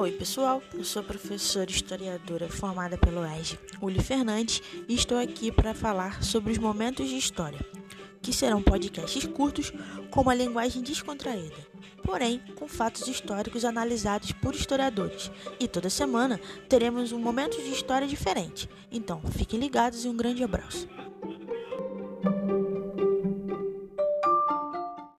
Oi, pessoal. Eu sou professora historiadora formada pelo ESG, Uli Fernandes, e estou aqui para falar sobre os momentos de história, que serão podcasts curtos com uma linguagem descontraída, porém com fatos históricos analisados por historiadores. E toda semana teremos um momento de história diferente. Então, fiquem ligados e um grande abraço.